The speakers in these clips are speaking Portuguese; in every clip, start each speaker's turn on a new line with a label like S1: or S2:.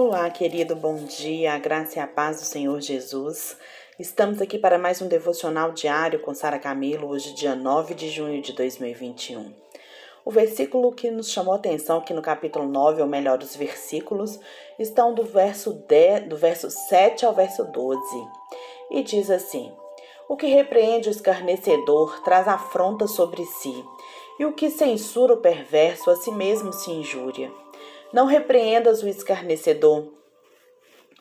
S1: Olá, querido, bom dia, a graça e a paz do Senhor Jesus. Estamos aqui para mais um devocional diário com Sara Camilo, hoje, dia 9 de junho de 2021. O versículo que nos chamou a atenção aqui no capítulo 9, ou melhor, os versículos, estão do verso, 10, do verso 7 ao verso 12. E diz assim: O que repreende o escarnecedor traz afronta sobre si, e o que censura o perverso a si mesmo se injúria. Não repreendas o escarnecedor,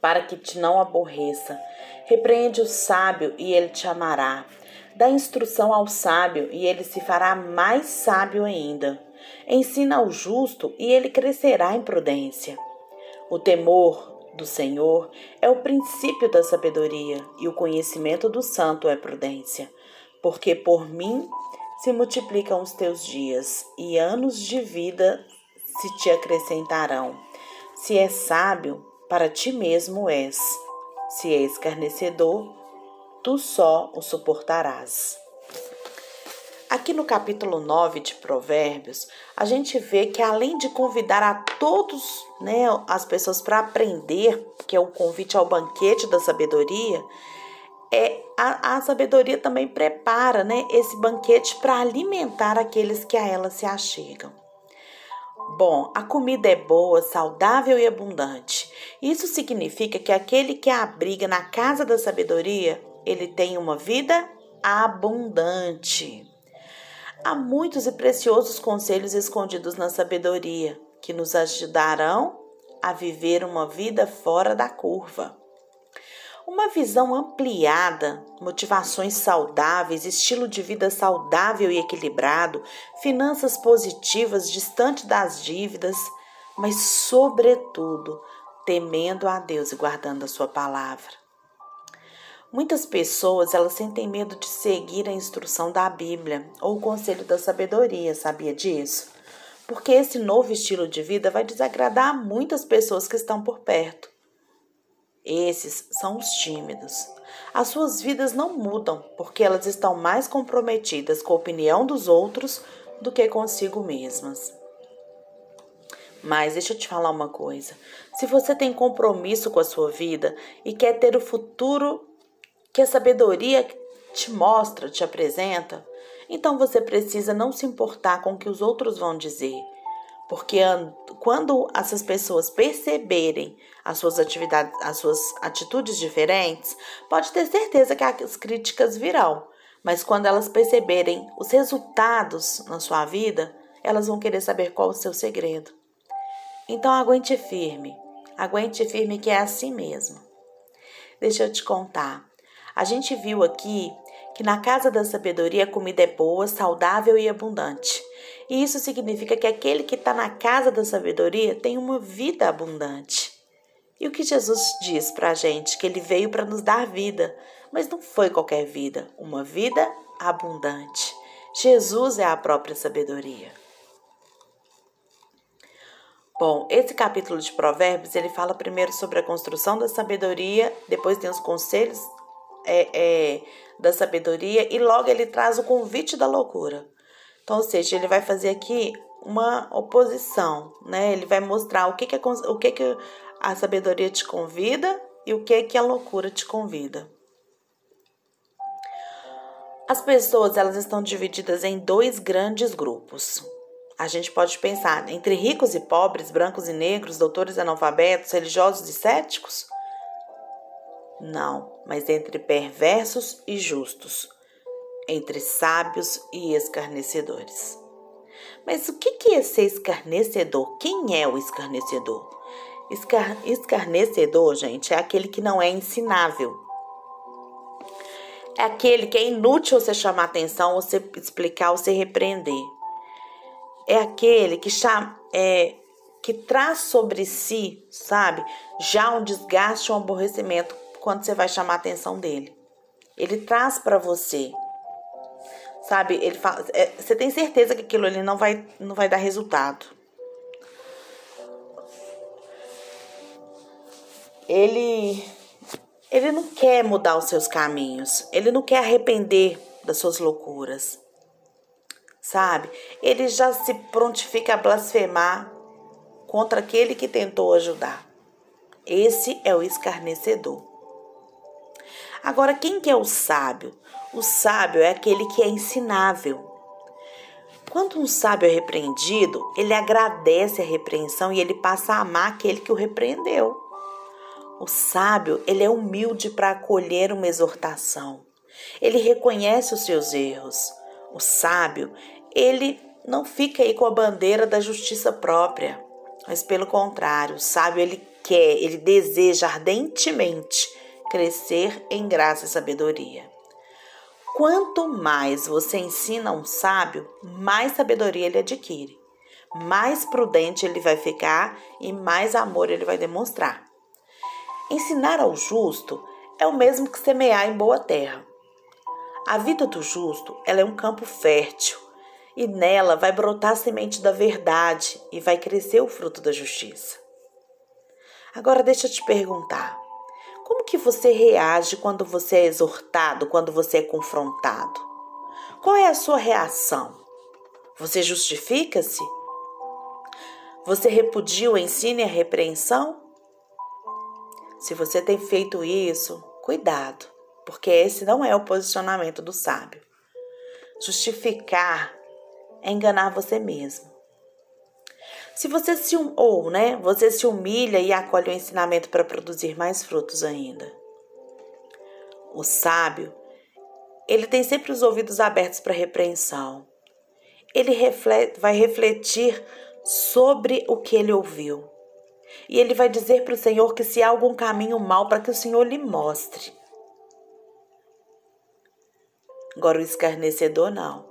S1: para que te não aborreça. Repreende o sábio e ele te amará. Dá instrução ao sábio e ele se fará mais sábio ainda. Ensina ao justo e ele crescerá em prudência. O temor do Senhor é o princípio da sabedoria e o conhecimento do santo é prudência. Porque por mim se multiplicam os teus dias e anos de vida se te acrescentarão. Se és sábio, para ti mesmo és. Se és escarnecedor, tu só o suportarás. Aqui no capítulo 9 de Provérbios, a gente vê que além de convidar a todos, né, as pessoas para aprender, que é o convite ao banquete da sabedoria, é a, a sabedoria também prepara, né, esse banquete para alimentar aqueles que a ela se achegam. Bom, a comida é boa, saudável e abundante. Isso significa que aquele que abriga na casa da sabedoria, ele tem uma vida abundante. Há muitos e preciosos conselhos escondidos na sabedoria que nos ajudarão a viver uma vida fora da curva. Uma visão ampliada, motivações saudáveis, estilo de vida saudável e equilibrado, finanças positivas, distante das dívidas, mas, sobretudo, temendo a Deus e guardando a sua palavra. Muitas pessoas elas sentem medo de seguir a instrução da Bíblia ou o conselho da sabedoria, sabia disso? Porque esse novo estilo de vida vai desagradar muitas pessoas que estão por perto. Esses são os tímidos. As suas vidas não mudam porque elas estão mais comprometidas com a opinião dos outros do que consigo mesmas. Mas deixa eu te falar uma coisa: se você tem compromisso com a sua vida e quer ter o futuro que a sabedoria te mostra, te apresenta, então você precisa não se importar com o que os outros vão dizer porque quando essas pessoas perceberem as suas atividades, as suas atitudes diferentes, pode ter certeza que as críticas virão. Mas quando elas perceberem os resultados na sua vida, elas vão querer saber qual o seu segredo. Então aguente firme. Aguente firme que é assim mesmo. Deixa eu te contar. A gente viu aqui que na casa da sabedoria a comida é boa, saudável e abundante. E isso significa que aquele que está na casa da sabedoria tem uma vida abundante. E o que Jesus diz para a gente? Que ele veio para nos dar vida, mas não foi qualquer vida, uma vida abundante. Jesus é a própria sabedoria. Bom, esse capítulo de Provérbios ele fala primeiro sobre a construção da sabedoria, depois tem os conselhos é, é, da sabedoria e logo ele traz o convite da loucura. Então, ou seja, ele vai fazer aqui uma oposição, né? Ele vai mostrar o que que, a, o que, que a sabedoria te convida e o que que a loucura te convida. As pessoas elas estão divididas em dois grandes grupos. A gente pode pensar entre ricos e pobres, brancos e negros, doutores e analfabetos, religiosos e céticos? Não, mas entre perversos e justos, entre sábios e escarnecedores. Mas o que é ser escarnecedor? Quem é o escarnecedor? Escar escarnecedor, gente, é aquele que não é ensinável. É aquele que é inútil você chamar atenção, você explicar, você repreender. É aquele que chama, é, que traz sobre si, sabe, já um desgaste, um aborrecimento quando você vai chamar a atenção dele. Ele traz para você. Sabe, ele fala, é, você tem certeza que aquilo ali não vai, não vai dar resultado. Ele ele não quer mudar os seus caminhos, ele não quer arrepender das suas loucuras. Sabe? Ele já se prontifica a blasfemar contra aquele que tentou ajudar. Esse é o escarnecedor. Agora, quem que é o sábio? O sábio é aquele que é ensinável. Quando um sábio é repreendido, ele agradece a repreensão e ele passa a amar aquele que o repreendeu. O sábio, ele é humilde para acolher uma exortação. Ele reconhece os seus erros. O sábio, ele não fica aí com a bandeira da justiça própria, mas pelo contrário, o sábio ele quer, ele deseja ardentemente crescer em graça e sabedoria. Quanto mais você ensina um sábio, mais sabedoria ele adquire, mais prudente ele vai ficar e mais amor ele vai demonstrar. Ensinar ao justo é o mesmo que semear em boa terra. A vida do justo ela é um campo fértil e nela vai brotar a semente da verdade e vai crescer o fruto da justiça. Agora deixa eu te perguntar: como que você reage quando você é exortado, quando você é confrontado? Qual é a sua reação? Você justifica-se? Você repudia o ensino e a repreensão? Se você tem feito isso, cuidado, porque esse não é o posicionamento do sábio. Justificar é enganar você mesmo. Se você se ou, né, você se humilha e acolhe o ensinamento para produzir mais frutos ainda. O sábio, ele tem sempre os ouvidos abertos para repreensão. Ele reflete, vai refletir sobre o que ele ouviu. E ele vai dizer para o Senhor que se há algum caminho mal para que o Senhor lhe mostre. Agora o escarnecedor não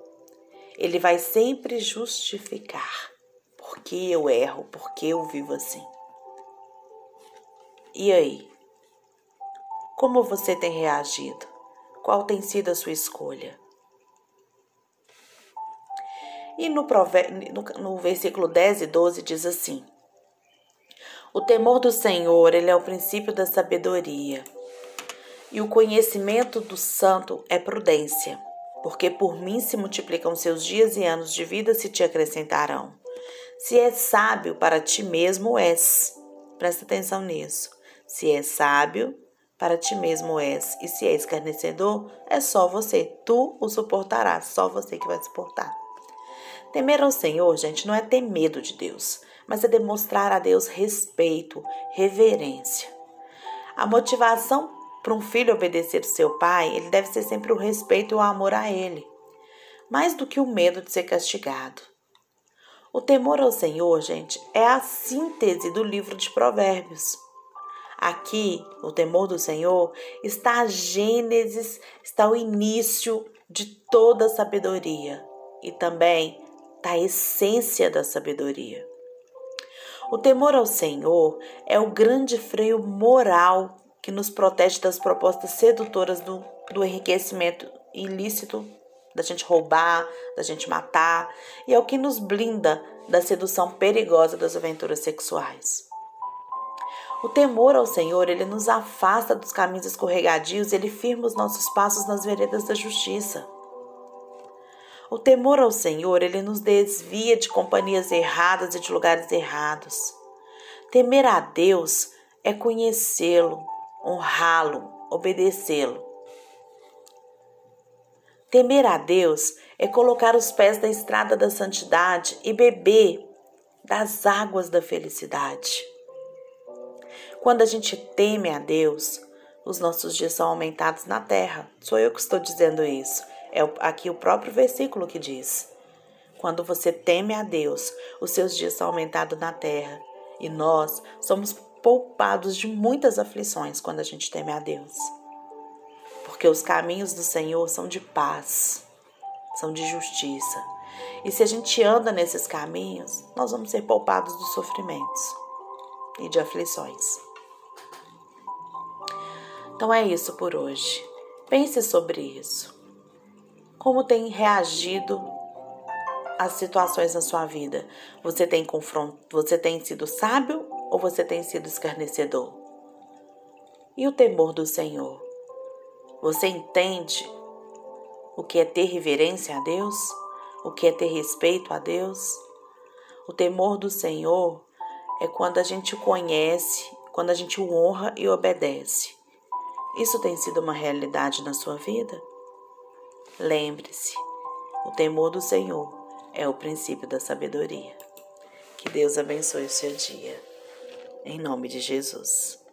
S1: ele vai sempre justificar por que eu erro, por que eu vivo assim. E aí? Como você tem reagido? Qual tem sido a sua escolha? E no, no, no versículo 10 e 12 diz assim: O temor do Senhor, ele é o princípio da sabedoria, e o conhecimento do santo é prudência porque por mim se multiplicam seus dias e anos de vida se te acrescentarão. Se és sábio para ti mesmo és. Presta atenção nisso. Se és sábio, para ti mesmo és. E se és escarnecedor, é só você. Tu o suportarás, só você que vai suportar. Temer ao Senhor, gente, não é ter medo de Deus, mas é demonstrar a Deus respeito, reverência. A motivação para um filho obedecer seu pai, ele deve ser sempre o respeito e o amor a ele, mais do que o medo de ser castigado. O temor ao Senhor, gente, é a síntese do livro de Provérbios. Aqui, o temor do Senhor está a gênesis, está o início de toda a sabedoria e também está a essência da sabedoria. O temor ao Senhor é o grande freio moral que nos protege das propostas sedutoras do, do enriquecimento ilícito, da gente roubar, da gente matar, e é o que nos blinda da sedução perigosa das aventuras sexuais. O temor ao Senhor, ele nos afasta dos caminhos escorregadios, ele firma os nossos passos nas veredas da justiça. O temor ao Senhor, ele nos desvia de companhias erradas e de lugares errados. Temer a Deus é conhecê-lo, honrá-lo, obedecê-lo. Temer a Deus é colocar os pés na estrada da santidade e beber das águas da felicidade. Quando a gente teme a Deus, os nossos dias são aumentados na terra. Sou eu que estou dizendo isso. É aqui o próprio versículo que diz. Quando você teme a Deus, os seus dias são aumentados na terra. E nós somos poupados de muitas aflições quando a gente teme a Deus. Porque os caminhos do Senhor são de paz, são de justiça. E se a gente anda nesses caminhos, nós vamos ser poupados dos sofrimentos e de aflições. Então é isso por hoje. Pense sobre isso. Como tem reagido às situações na sua vida? Você tem confronto, você tem sido sábio ou você tem sido escarnecedor? E o temor do Senhor? Você entende o que é ter reverência a Deus? O que é ter respeito a Deus? O temor do Senhor é quando a gente conhece, quando a gente o honra e obedece. Isso tem sido uma realidade na sua vida? Lembre-se, o temor do Senhor é o princípio da sabedoria. Que Deus abençoe o seu dia. Em nome de Jesus.